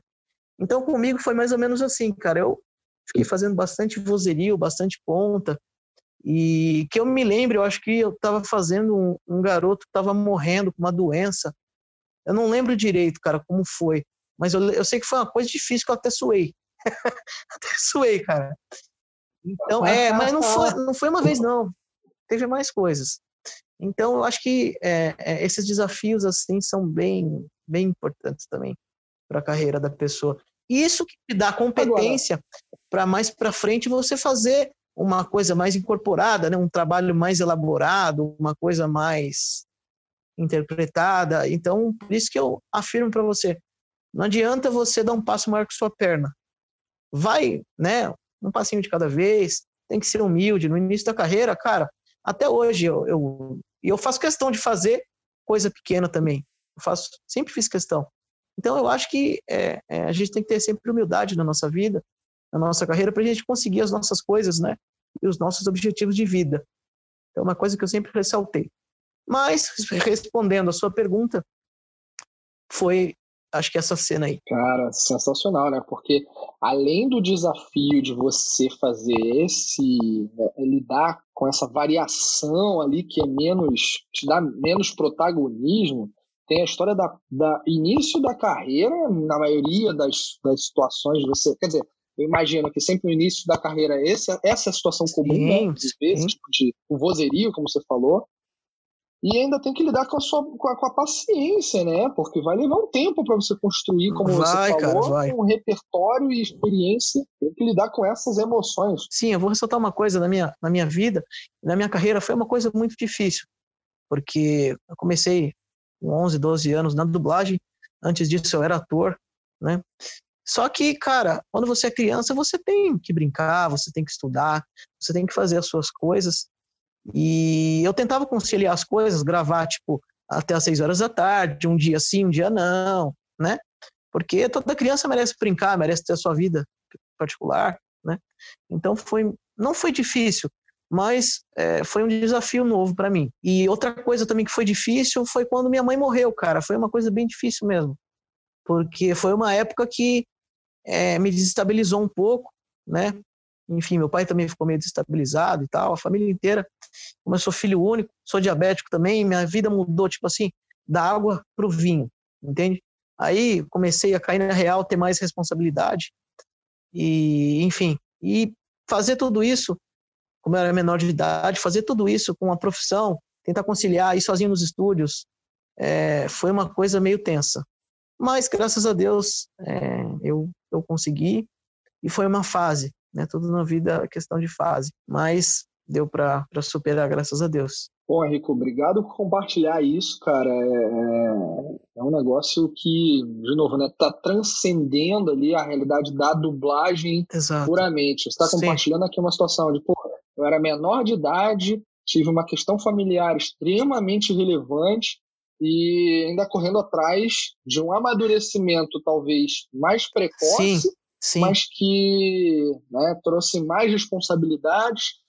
Então, comigo foi mais ou menos assim, cara. Eu Fiquei fazendo bastante vozerio, bastante ponta. E que eu me lembro, eu acho que eu estava fazendo um, um garoto que estava morrendo com uma doença. Eu não lembro direito, cara, como foi. Mas eu, eu sei que foi uma coisa difícil que eu até suei. até suei, cara. Então, é, mas não foi, não foi uma vez, não. Teve mais coisas. Então, eu acho que é, é, esses desafios, assim, são bem, bem importantes também para a carreira da pessoa. Isso que te dá competência para mais para frente você fazer uma coisa mais incorporada, né? um trabalho mais elaborado, uma coisa mais interpretada. Então, por isso que eu afirmo para você, não adianta você dar um passo maior que sua perna. Vai, né, um passinho de cada vez, tem que ser humilde. No início da carreira, cara, até hoje eu, eu, eu faço questão de fazer coisa pequena também. Eu faço, sempre fiz questão. Então, eu acho que é, é, a gente tem que ter sempre humildade na nossa vida, na nossa carreira, para a gente conseguir as nossas coisas, né? E os nossos objetivos de vida. É uma coisa que eu sempre ressaltei. Mas, respondendo a sua pergunta, foi, acho que essa cena aí. Cara, sensacional, né? Porque além do desafio de você fazer esse, né, lidar com essa variação ali que é menos, te dá menos protagonismo, tem a história da, da início da carreira, na maioria das, das situações, você. Quer dizer, eu imagino que sempre no início da carreira esse, essa é a situação comum, sim, né? Vezes, tipo de um vozerio, como você falou. E ainda tem que lidar com a sua com a, com a paciência, né? Porque vai levar um tempo para você construir, como vai, você falou, cara, um repertório e experiência. Tem que lidar com essas emoções. Sim, eu vou ressaltar uma coisa na minha, na minha vida, na minha carreira, foi uma coisa muito difícil. Porque eu comecei com 11, 12 anos na dublagem. Antes disso eu era ator, né? Só que, cara, quando você é criança, você tem que brincar, você tem que estudar, você tem que fazer as suas coisas. E eu tentava conciliar as coisas, gravar, tipo, até às seis horas da tarde, um dia sim, um dia não, né? Porque toda criança merece brincar, merece ter a sua vida particular, né? Então foi, não foi difícil, mas é, foi um desafio novo para mim. E outra coisa também que foi difícil foi quando minha mãe morreu, cara. Foi uma coisa bem difícil mesmo, porque foi uma época que é, me desestabilizou um pouco, né? Enfim, meu pai também ficou meio desestabilizado e tal, a família inteira. Como eu sou filho único, sou diabético também, minha vida mudou, tipo assim, da água pro vinho, entende? Aí comecei a cair na real, ter mais responsabilidade e, enfim, e fazer tudo isso como eu era menor de idade, fazer tudo isso com a profissão, tentar conciliar, ir sozinho nos estúdios, é, foi uma coisa meio tensa. Mas, graças a Deus, é, eu, eu consegui e foi uma fase, né? Tudo na vida é questão de fase. Mas deu para superar, graças a Deus. Bom, Henrique, obrigado por compartilhar isso, cara. É, é, é um negócio que, de novo, né, tá transcendendo ali a realidade da dublagem Exato. puramente. Você está compartilhando aqui uma situação de, pô, eu era menor de idade, tive uma questão familiar extremamente relevante e ainda correndo atrás de um amadurecimento talvez mais precoce, sim, sim. mas que né, trouxe mais responsabilidades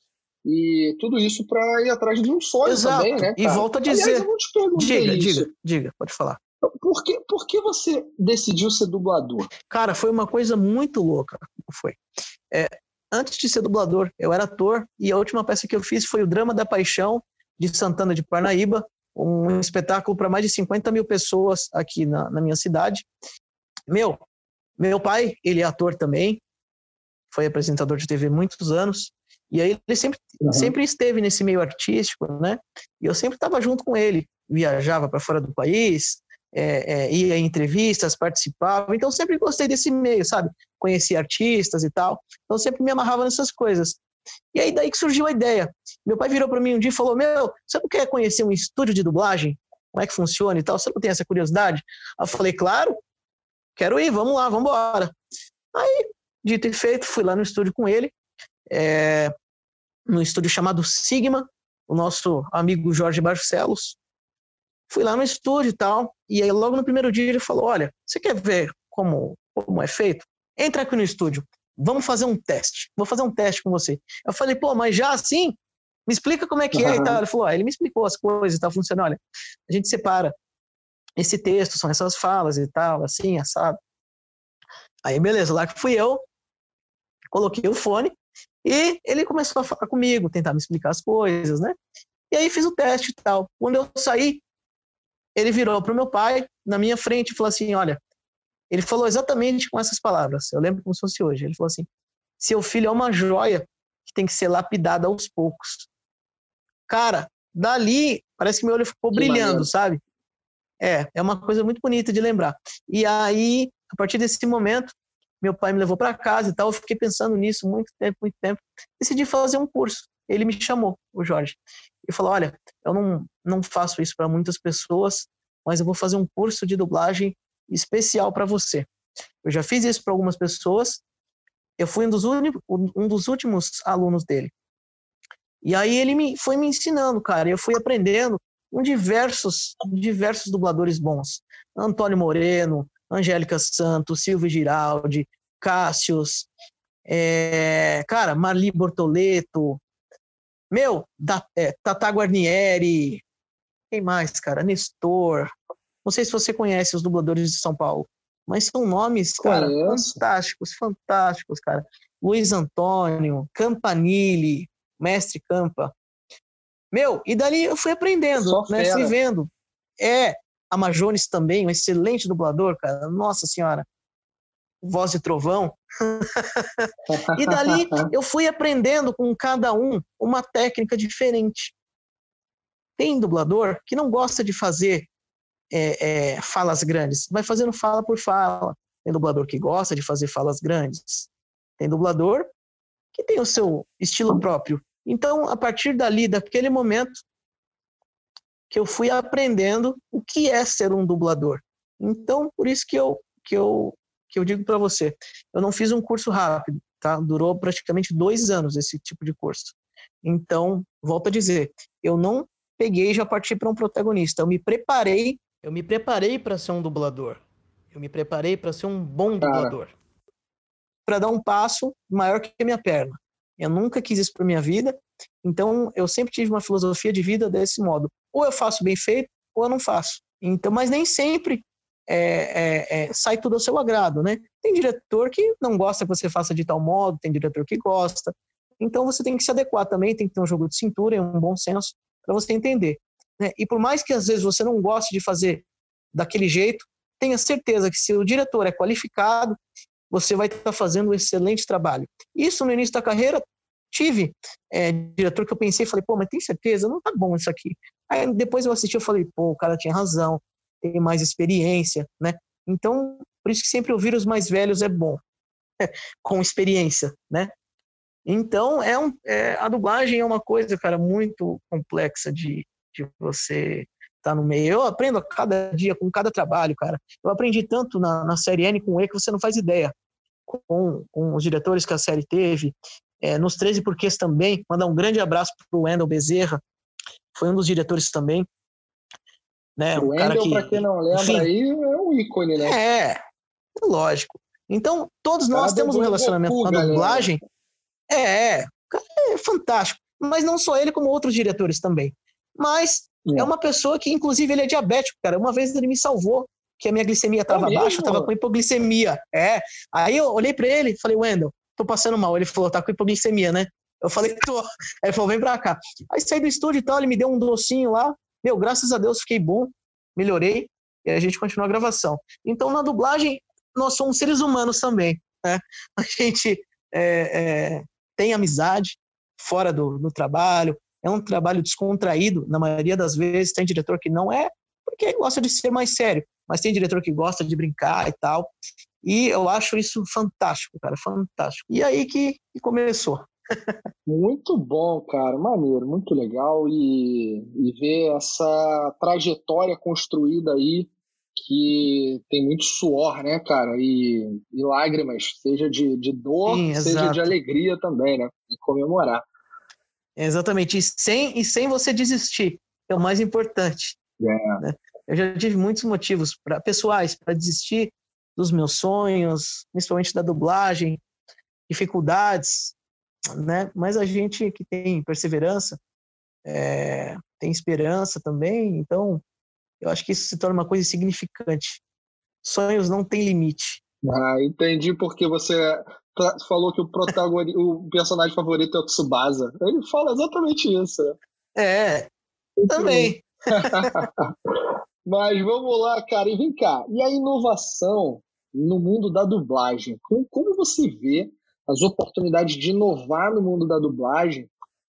e tudo isso para ir atrás de um sonho Exato. também, né? Cara? E volta a dizer. Aliás, diga, isso. diga, diga, pode falar. Por que, por que você decidiu ser dublador? Cara, foi uma coisa muito louca. Foi. É, antes de ser dublador, eu era ator e a última peça que eu fiz foi o Drama da Paixão de Santana de Parnaíba, um espetáculo para mais de 50 mil pessoas aqui na, na minha cidade. Meu, meu pai, ele é ator também, foi apresentador de TV muitos anos, e aí ele sempre, uhum. sempre esteve nesse meio artístico, né? E eu sempre estava junto com ele, viajava para fora do país, é, é, ia em entrevistas, participava. Então sempre gostei desse meio, sabe? Conheci artistas e tal. Então sempre me amarrava nessas coisas. E aí daí que surgiu a ideia. Meu pai virou para mim um dia e falou: Meu, você não quer conhecer um estúdio de dublagem? Como é que funciona e tal? Você não tem essa curiosidade? eu falei: Claro, quero ir, vamos lá, vamos embora. Aí, dito e feito, fui lá no estúdio com ele é, no estúdio chamado Sigma, o nosso amigo Jorge Barcelos. Fui lá no estúdio e tal, e aí logo no primeiro dia ele falou, olha, você quer ver como, como é feito? Entra aqui no estúdio, vamos fazer um teste, vou fazer um teste com você. Eu falei, pô, mas já assim? Me explica como é que é e tal. Ele falou, ah, ele me explicou as coisas e tal, funciona, olha, a gente separa esse texto, são essas falas e tal, assim, assado. Aí, beleza, lá que fui eu, coloquei o fone, e ele começou a falar comigo, tentar me explicar as coisas, né? E aí fiz o teste e tal. Quando eu saí, ele virou para o meu pai, na minha frente, e falou assim: Olha, ele falou exatamente com essas palavras. Eu lembro como se fosse hoje. Ele falou assim: Seu filho é uma joia que tem que ser lapidada aos poucos. Cara, dali, parece que meu olho ficou que brilhando, maneiro. sabe? É, é uma coisa muito bonita de lembrar. E aí, a partir desse momento, meu pai me levou para casa e tal. Eu fiquei pensando nisso muito tempo, muito tempo. Decidi fazer um curso. Ele me chamou, o Jorge, e falou: Olha, eu não, não faço isso para muitas pessoas, mas eu vou fazer um curso de dublagem especial para você. Eu já fiz isso para algumas pessoas. Eu fui um dos, um dos últimos alunos dele. E aí ele me, foi me ensinando, cara. Eu fui aprendendo com diversos, diversos dubladores bons. Antônio Moreno, Angélica Santos, Silvio Giraldi, Cássius, é, cara, Marli Bortoleto, meu, da, é, Tata Guarnieri, quem mais, cara? Nestor. Não sei se você conhece os dubladores de São Paulo, mas são nomes, cara, Conheço. fantásticos, fantásticos, cara. Luiz Antônio, Campanile, Mestre Campa. Meu, e dali eu fui aprendendo, Só né? Fera. Fui vendo. É, a Majones também, um excelente dublador, cara. Nossa Senhora. Voz de trovão. e dali eu fui aprendendo com cada um uma técnica diferente. Tem dublador que não gosta de fazer é, é, falas grandes, vai fazendo fala por fala. Tem dublador que gosta de fazer falas grandes. Tem dublador que tem o seu estilo próprio. Então, a partir dali, daquele momento, que eu fui aprendendo o que é ser um dublador. Então, por isso que eu que eu que eu digo para você, eu não fiz um curso rápido, tá? Durou praticamente dois anos esse tipo de curso. Então, volto a dizer, eu não peguei e já parti para um protagonista. Eu me preparei, eu me preparei para ser um dublador. Eu me preparei para ser um bom dublador. Para dar um passo maior que a minha perna. Eu nunca quis isso para minha vida, então eu sempre tive uma filosofia de vida desse modo ou eu faço bem feito ou eu não faço. Então, mas nem sempre é, é, é, sai tudo ao seu agrado, né? Tem diretor que não gosta que você faça de tal modo, tem diretor que gosta. Então você tem que se adequar também, tem que ter um jogo de cintura e um bom senso para você entender. Né? E por mais que às vezes você não goste de fazer daquele jeito, tenha certeza que se o diretor é qualificado, você vai estar fazendo um excelente trabalho. Isso no início da carreira tive é, diretor que eu pensei, falei, pô, mas tem certeza? Não tá bom isso aqui. Aí depois eu assisti, eu falei, pô, o cara tinha razão, tem mais experiência, né? Então, por isso que sempre ouvir os mais velhos é bom, com experiência, né? Então, é, um, é a dublagem é uma coisa, cara, muito complexa de, de você estar tá no meio. Eu aprendo a cada dia, com cada trabalho, cara. Eu aprendi tanto na, na série N com E que você não faz ideia. Com, com os diretores que a série teve, é, nos 13 Porquês também. Mandar um grande abraço para o Wendel Bezerra, foi um dos diretores também. Né, o Wendel, que, para quem não lembra enfim, aí, é um ícone, né? É, lógico. Então, todos nós temos um relacionamento com a dublagem. É, é, é fantástico. Mas não só ele, como outros diretores também. Mas é. é uma pessoa que, inclusive, ele é diabético, cara. Uma vez ele me salvou, que a minha glicemia estava é baixa, eu estava com hipoglicemia. É. Aí eu olhei para ele e falei, Wendel, tô passando mal. Ele falou, tá com hipoglicemia, né? Eu falei, tô. Aí ele falou, vem pra cá. Aí saí do estúdio e tal, ele me deu um docinho lá. Meu, graças a Deus fiquei bom, melhorei. E a gente continuou a gravação. Então, na dublagem, nós somos seres humanos também. Né? A gente é, é, tem amizade fora do, do trabalho, é um trabalho descontraído, na maioria das vezes. Tem diretor que não é, porque gosta de ser mais sério, mas tem diretor que gosta de brincar e tal. E eu acho isso fantástico, cara, fantástico. E aí que, que começou. muito bom, cara, maneiro, muito legal e, e ver essa trajetória construída aí que tem muito suor, né, cara, e, e lágrimas, seja de, de dor, Sim, seja de alegria também, né, e comemorar. Exatamente, e sem, e sem você desistir, é o mais importante. É. Né? Eu já tive muitos motivos para pessoais para desistir dos meus sonhos, principalmente da dublagem, dificuldades, né? Mas a gente que tem perseverança, é, tem esperança também, então eu acho que isso se torna uma coisa significante. Sonhos não têm limite. Ah, entendi porque você falou que o protagonista, o personagem favorito é o Tsubasa. Ele fala exatamente isso. É, também. Mas vamos lá, cara, e vem cá. E a inovação no mundo da dublagem? Como, como você vê as oportunidades de inovar no mundo da dublagem?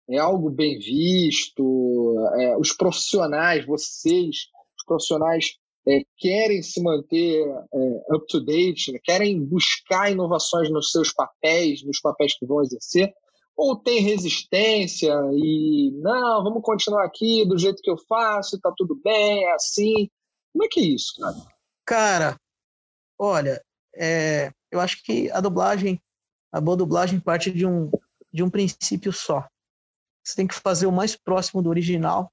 É algo bem visto? É, os profissionais, vocês, os profissionais, é, querem se manter é, up to date, né? querem buscar inovações nos seus papéis, nos papéis que vão exercer? Ou tem resistência e não, vamos continuar aqui do jeito que eu faço, tá tudo bem, é assim. Como é que é isso, cara? Cara, olha, é, eu acho que a dublagem, a boa dublagem parte de um, de um princípio só. Você tem que fazer o mais próximo do original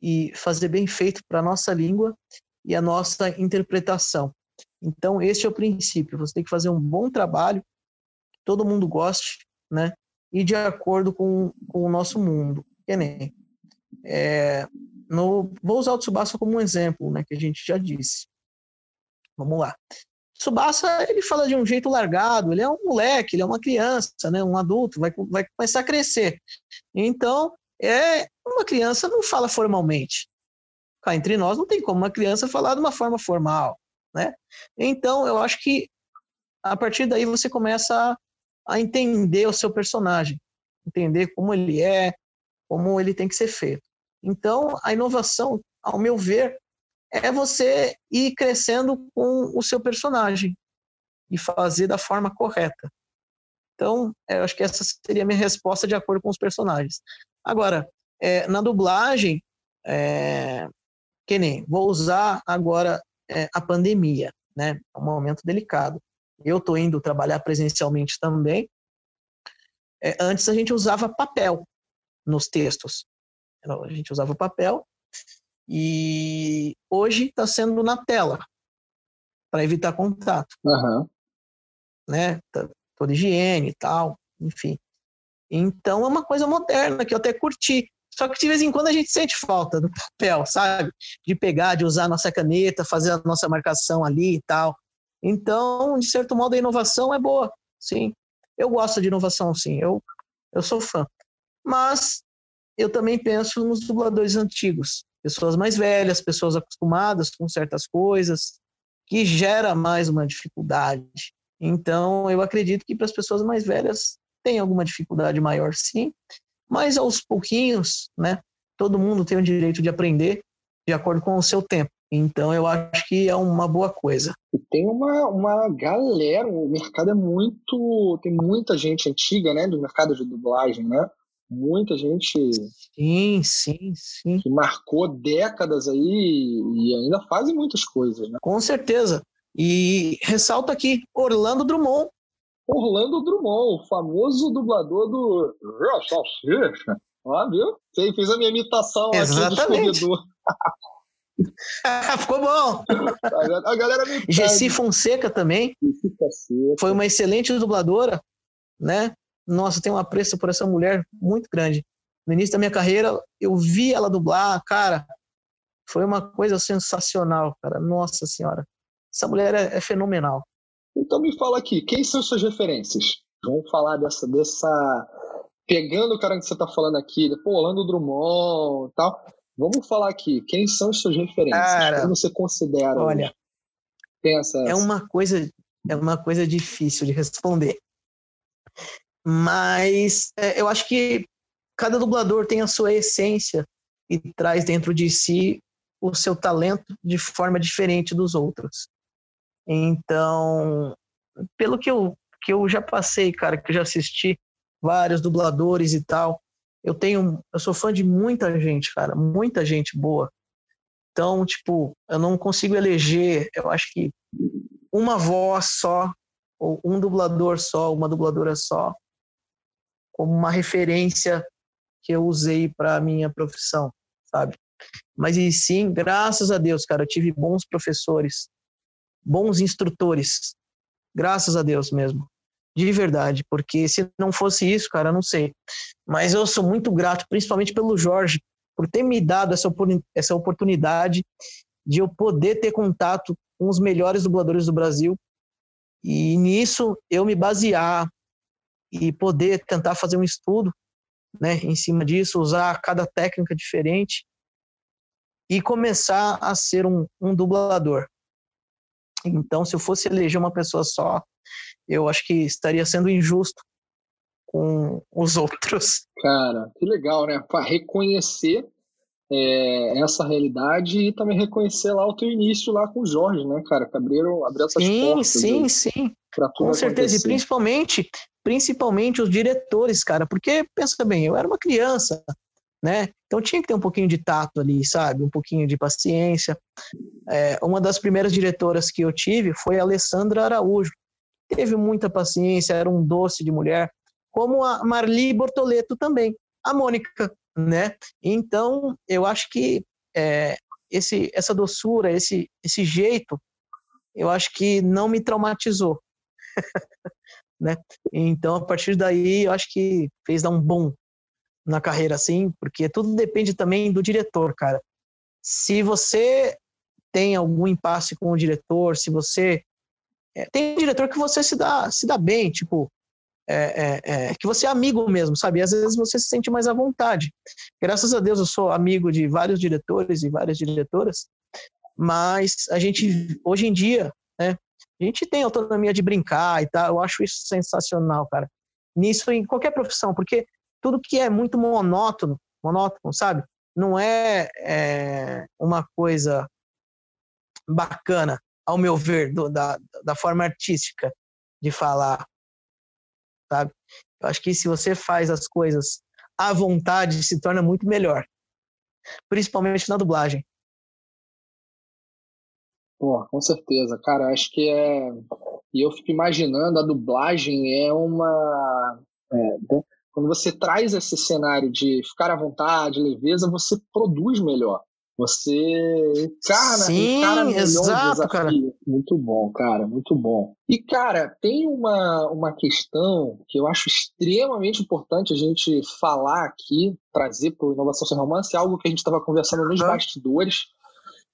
e fazer bem feito para nossa língua e a nossa interpretação. Então, este é o princípio. Você tem que fazer um bom trabalho, que todo mundo goste, né? E de acordo com, com o nosso mundo. Que nem. É, no, vou usar o Tsubasa como um exemplo, né? Que a gente já disse. Vamos lá. Tsubasa, ele fala de um jeito largado, ele é um moleque, ele é uma criança, né, um adulto, vai, vai começar a crescer. Então, é uma criança não fala formalmente. Cá entre nós não tem como uma criança falar de uma forma formal, né? Então, eu acho que a partir daí você começa a, a entender o seu personagem, entender como ele é, como ele tem que ser feito. Então, a inovação, ao meu ver, é você ir crescendo com o seu personagem e fazer da forma correta. Então, é, eu acho que essa seria a minha resposta de acordo com os personagens. Agora, é, na dublagem, é, que nem, vou usar agora é, a pandemia, né? É um momento delicado. Eu estou indo trabalhar presencialmente também. É, antes a gente usava papel nos textos. A gente usava papel e hoje está sendo na tela, para evitar contato. Uhum. Né? Tá, toda higiene e tal, enfim. Então é uma coisa moderna que eu até curti. Só que de vez em quando a gente sente falta do papel, sabe? De pegar, de usar a nossa caneta, fazer a nossa marcação ali e tal. Então, de certo modo, a inovação é boa, sim. Eu gosto de inovação, sim. Eu, eu sou fã. Mas eu também penso nos dubladores antigos, pessoas mais velhas, pessoas acostumadas com certas coisas, que gera mais uma dificuldade. Então, eu acredito que para as pessoas mais velhas tem alguma dificuldade maior, sim, mas aos pouquinhos, né? Todo mundo tem o direito de aprender de acordo com o seu tempo. Então eu acho que é uma boa coisa. E tem uma, uma galera, o mercado é muito. Tem muita gente antiga, né? Do mercado de dublagem, né? Muita gente. Sim, sim, sim. Que marcou décadas aí e ainda fazem muitas coisas, né? Com certeza. E ressalta aqui, Orlando Drummond. Orlando Drummond, o famoso dublador do Salsicha. Ó, viu? Você fez a minha imitação Exatamente. Ficou bom. A galera me Gessi Fonseca também. Fonseca. Foi uma excelente dubladora, né? Nossa, tenho um apreço por essa mulher muito grande. No início da minha carreira, eu vi ela dublar, cara. Foi uma coisa sensacional, cara. Nossa senhora. Essa mulher é, é fenomenal. Então me fala aqui, quem são suas referências? Vamos falar dessa, dessa pegando o cara que você está falando aqui, pô, Orlando Drummond e tal. Vamos falar aqui, quem são as suas referências? Cara, Como você considera? Olha, pensa é uma coisa é uma coisa difícil de responder. Mas é, eu acho que cada dublador tem a sua essência e traz dentro de si o seu talento de forma diferente dos outros. Então, pelo que eu, que eu já passei, cara, que eu já assisti vários dubladores e tal, eu tenho, eu sou fã de muita gente, cara, muita gente boa. Então, tipo, eu não consigo eleger, eu acho que uma voz só, ou um dublador só, uma dubladora só, como uma referência que eu usei para minha profissão, sabe? Mas e sim, graças a Deus, cara, eu tive bons professores, bons instrutores. Graças a Deus mesmo de verdade, porque se não fosse isso, cara, não sei. Mas eu sou muito grato, principalmente pelo Jorge, por ter me dado essa, essa oportunidade de eu poder ter contato com os melhores dubladores do Brasil e nisso eu me basear e poder tentar fazer um estudo, né, em cima disso, usar cada técnica diferente e começar a ser um, um dublador. Então, se eu fosse eleger uma pessoa só, eu acho que estaria sendo injusto com os outros. Cara, que legal, né? Para reconhecer é, essa realidade e também reconhecer lá o teu início lá com o Jorge, né, cara? Que abriram, abriram essas sim, portas. Sim, sim, sim. Com certeza. Acontecer. E principalmente, principalmente os diretores, cara. Porque, pensa bem, eu era uma criança, né? Então tinha que ter um pouquinho de tato ali, sabe? Um pouquinho de paciência. É, uma das primeiras diretoras que eu tive foi a Alessandra Araújo teve muita paciência, era um doce de mulher, como a Marli Bortoleto também, a Mônica, né? Então, eu acho que é, esse, essa doçura, esse, esse jeito, eu acho que não me traumatizou, né? Então, a partir daí, eu acho que fez dar um bom na carreira, assim, porque tudo depende também do diretor, cara. Se você tem algum impasse com o diretor, se você é, tem diretor que você se dá, se dá bem, tipo, é, é, é, que você é amigo mesmo, sabe? Às vezes você se sente mais à vontade. Graças a Deus eu sou amigo de vários diretores e várias diretoras, mas a gente, hoje em dia, né, a gente tem autonomia de brincar e tal, eu acho isso sensacional, cara. Nisso em qualquer profissão, porque tudo que é muito monótono, monótono, sabe? Não é, é uma coisa bacana ao meu ver, do, da, da forma artística de falar, sabe? Eu acho que se você faz as coisas à vontade, se torna muito melhor, principalmente na dublagem. Pô, com certeza, cara. Acho que é. E eu fico imaginando, a dublagem é uma. É? Quando você traz esse cenário de ficar à vontade, leveza, você produz melhor. Você encarna, Sim, encara exato, cara. Muito bom, cara, muito bom. E, cara, tem uma, uma questão que eu acho extremamente importante a gente falar aqui, trazer para o Inovação Sem Romance, algo que a gente estava conversando nos bastidores,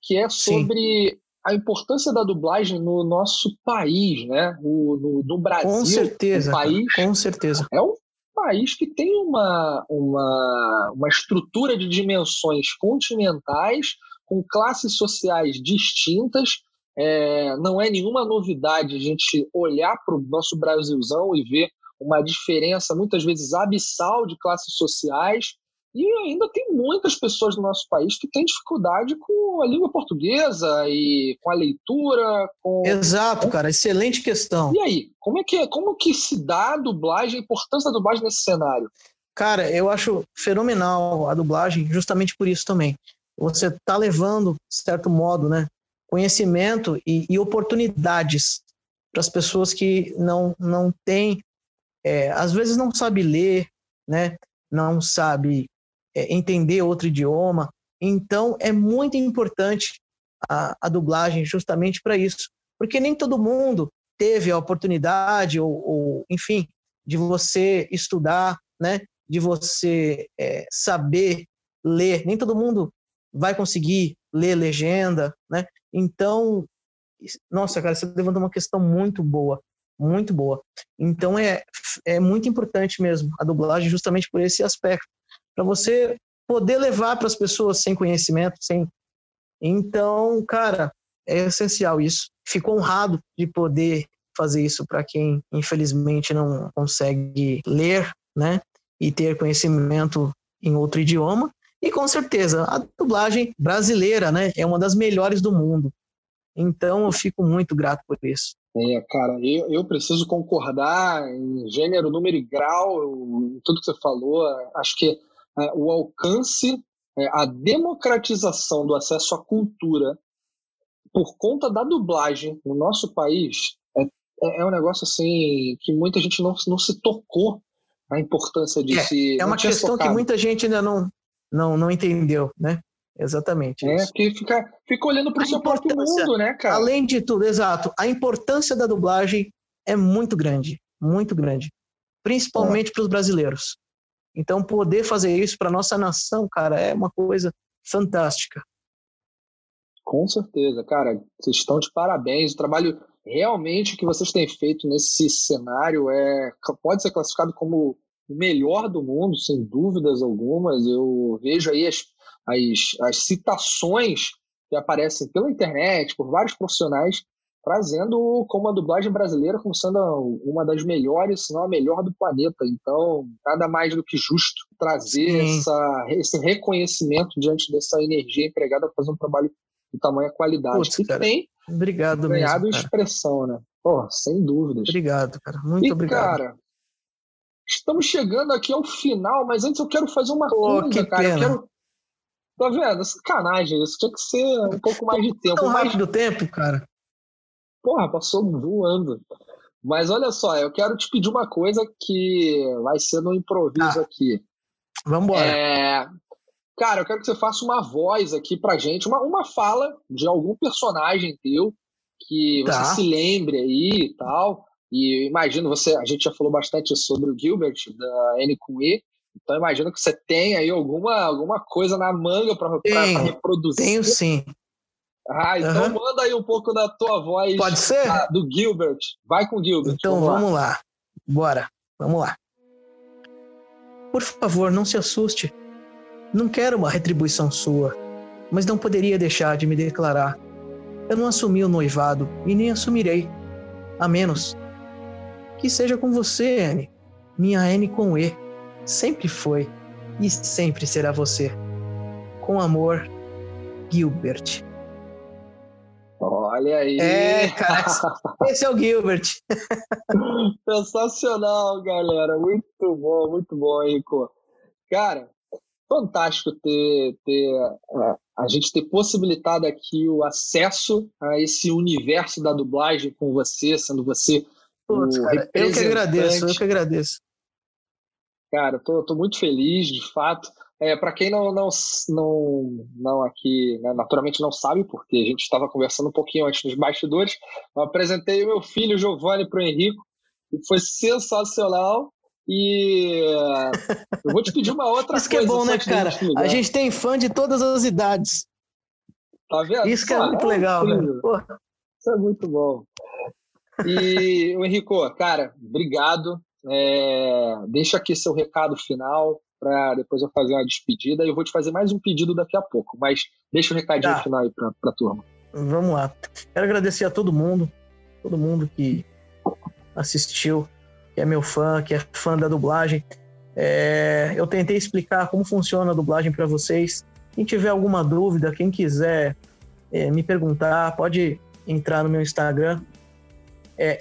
que é sobre Sim. a importância da dublagem no nosso país, né? No, no, no Brasil. Com certeza. país com certeza. É um país que tem uma, uma, uma estrutura de dimensões continentais, com classes sociais distintas. É, não é nenhuma novidade a gente olhar para o nosso Brasilzão e ver uma diferença, muitas vezes abissal, de classes sociais. E ainda tem muitas pessoas no nosso país que têm dificuldade com a língua portuguesa e com a leitura. Com... Exato, cara, excelente questão. E aí, como é que, como que se dá a dublagem, a importância da dublagem nesse cenário? Cara, eu acho fenomenal a dublagem, justamente por isso também. Você está levando, de certo modo, né, conhecimento e, e oportunidades para as pessoas que não, não têm, é, às vezes não sabe ler, né, não sabe é, entender outro idioma. Então, é muito importante a, a dublagem justamente para isso, porque nem todo mundo teve a oportunidade ou, ou enfim, de você estudar, né? De você é, saber ler. Nem todo mundo vai conseguir ler legenda, né? Então, nossa, cara, você levantou uma questão muito boa, muito boa. Então é, é muito importante mesmo a dublagem justamente por esse aspecto para você poder levar para as pessoas sem conhecimento, sem. Então, cara, é essencial isso. Fico honrado de poder fazer isso para quem infelizmente não consegue ler, né, e ter conhecimento em outro idioma. E com certeza, a dublagem brasileira, né, é uma das melhores do mundo. Então, eu fico muito grato por isso. É, cara, eu, eu preciso concordar em gênero, número e grau, em tudo que você falou. Acho que é, o alcance, é, a democratização do acesso à cultura por conta da dublagem no nosso país é, é, é um negócio assim que muita gente não, não se tocou a importância disso. É, é uma questão que muita gente ainda não, não, não entendeu, né? Exatamente. É, porque fica, fica olhando para o seu próprio mundo, né, cara? Além de tudo, exato. A importância da dublagem é muito grande, muito grande. Principalmente é. para os brasileiros. Então, poder fazer isso para nossa nação, cara, é uma coisa fantástica. Com certeza, cara. Vocês estão de parabéns. O trabalho realmente que vocês têm feito nesse cenário é pode ser classificado como o melhor do mundo, sem dúvidas algumas. Eu vejo aí as, as, as citações que aparecem pela internet, por vários profissionais, trazendo como a dublagem brasileira como sendo uma das melhores, se não a melhor do planeta. Então, nada mais do que justo trazer essa, esse reconhecimento diante dessa energia empregada para fazer um trabalho de tamanha qualidade. Putz, que cara, tem obrigado ganhado mesmo, expressão, né? Pô, sem dúvidas. Obrigado, cara. Muito e, obrigado. cara, estamos chegando aqui ao final, mas antes eu quero fazer uma Pô, coisa, cara. Pena. Eu quero Tá vendo? Sacanagem isso. Tinha que ser um pouco mais de tempo. Tão rápido o tempo, cara porra, passou voando. Mas olha só, eu quero te pedir uma coisa que vai ser no improviso ah, aqui. Vamos embora. É... Cara, eu quero que você faça uma voz aqui pra gente, uma, uma fala de algum personagem teu que tá. você se lembre aí e tal. E imagino você, a gente já falou bastante sobre o Gilbert da N com E, então imagino que você tem aí alguma, alguma coisa na manga para reproduzir. Tenho sim. Ah, então uhum. manda aí um pouco da tua voz. Pode ser? Ah, do Gilbert. Vai com o Gilbert. Então vamos, vamos lá. lá. Bora. Vamos lá. Por favor, não se assuste. Não quero uma retribuição sua, mas não poderia deixar de me declarar. Eu não assumi o noivado e nem assumirei. A menos que seja com você, Anne. Minha Anne com E. Sempre foi e sempre será você. Com amor, Gilbert. Olha aí. É, cara, esse é o Gilbert. Sensacional, galera. Muito bom, muito bom, Henrico. Cara, fantástico ter, ter a gente ter possibilitado aqui o acesso a esse universo da dublagem com você, sendo você Putz, cara, eu que agradeço, eu que agradeço. Cara, tô, tô muito feliz, de fato. É, para quem não, não, não, não aqui, né, naturalmente não sabe, porque a gente estava conversando um pouquinho antes nos bastidores, eu apresentei o meu filho Giovanni para o Henrico, e foi sensacional. E eu vou te pedir uma outra Isso coisa. Isso que é bom, né, cara? A gente tem fã de todas as idades. Tá vendo? Isso que é muito é legal, velho. Isso é muito bom. E o Henrico, cara, obrigado. É, deixa aqui seu recado final para depois eu fazer uma despedida. Eu vou te fazer mais um pedido daqui a pouco, mas deixa o um recadinho tá. final aí para a turma. Vamos lá. Quero agradecer a todo mundo, todo mundo que assistiu, que é meu fã, que é fã da dublagem. É, eu tentei explicar como funciona a dublagem para vocês. Quem tiver alguma dúvida, quem quiser é, me perguntar, pode entrar no meu Instagram. É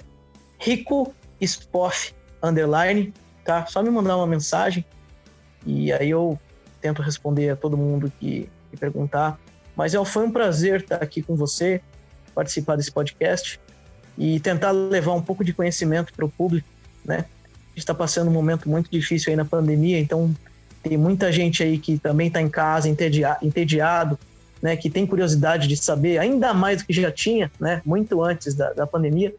Rico Spoff Underline, tá? Só me mandar uma mensagem e aí eu tento responder a todo mundo que, que perguntar. Mas é, foi um prazer estar aqui com você, participar desse podcast e tentar levar um pouco de conhecimento para o público, né? A gente está passando um momento muito difícil aí na pandemia, então tem muita gente aí que também está em casa, entediado, entediado, né? Que tem curiosidade de saber ainda mais do que já tinha, né? Muito antes da, da pandemia.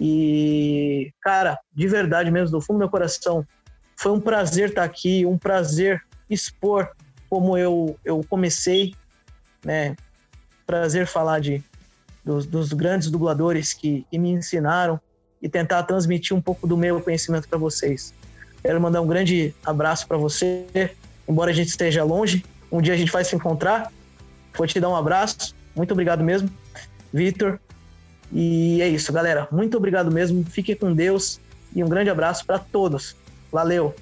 E, cara, de verdade mesmo, do fundo do meu coração, foi um prazer estar aqui, um prazer expor como eu, eu comecei, né? Prazer falar de, dos, dos grandes dubladores que, que me ensinaram e tentar transmitir um pouco do meu conhecimento para vocês. Quero mandar um grande abraço para você, embora a gente esteja longe. Um dia a gente vai se encontrar. Vou te dar um abraço. Muito obrigado mesmo, Vitor. E é isso, galera. Muito obrigado mesmo. Fiquem com Deus e um grande abraço para todos. Valeu!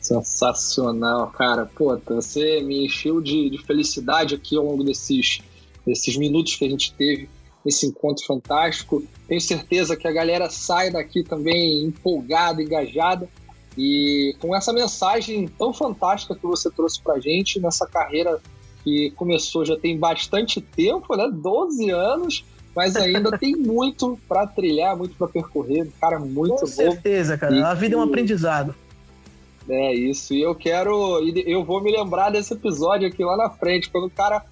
Sensacional, cara. Pô, você me encheu de, de, felicidade aqui ao longo desses, desses minutos que a gente teve nesse encontro fantástico. Tenho certeza que a galera sai daqui também empolgada, engajada e com essa mensagem tão fantástica que você trouxe pra gente nessa carreira que começou já tem bastante tempo, né? 12 anos mas ainda tem muito para trilhar, muito para percorrer. Cara, muito Com bom. Com certeza, cara. E, a vida é um aprendizado. É isso. E eu quero. Eu vou me lembrar desse episódio aqui lá na frente. Quando o cara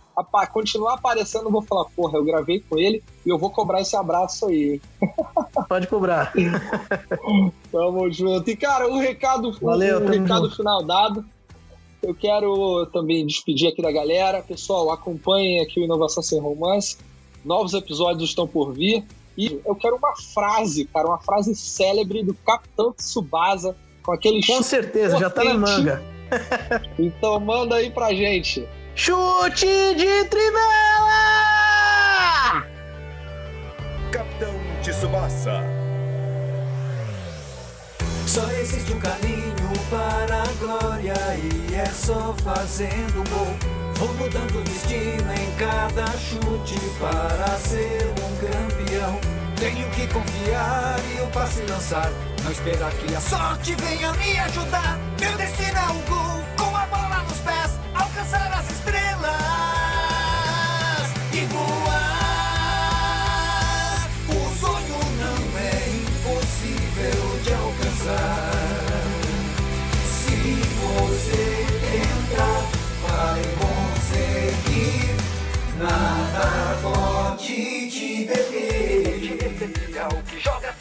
continuar aparecendo, eu vou falar, porra, eu gravei com ele e eu vou cobrar esse abraço aí. Pode cobrar. Tamo junto. E, cara, o recado, Valeu, o recado junto. final dado. Eu quero também despedir aqui da galera. Pessoal, acompanhem aqui o Inovação Sem Romance novos episódios estão por vir. E eu quero uma frase, cara, uma frase célebre do Capitão Tsubasa com aquele Com certeza, potente. já tá na manga. então manda aí pra gente. Chute de trivela! Capitão Tsubasa. Só existe um caminho para a glória e é só fazendo um gol. Vou mudando o destino em cada chute para ser um campeão. Tenho que confiar e o passe lançar. Não esperar que a sorte venha me ajudar. Meu destino é o gol, com a bola nos pés, alcançar as deter. É o que joga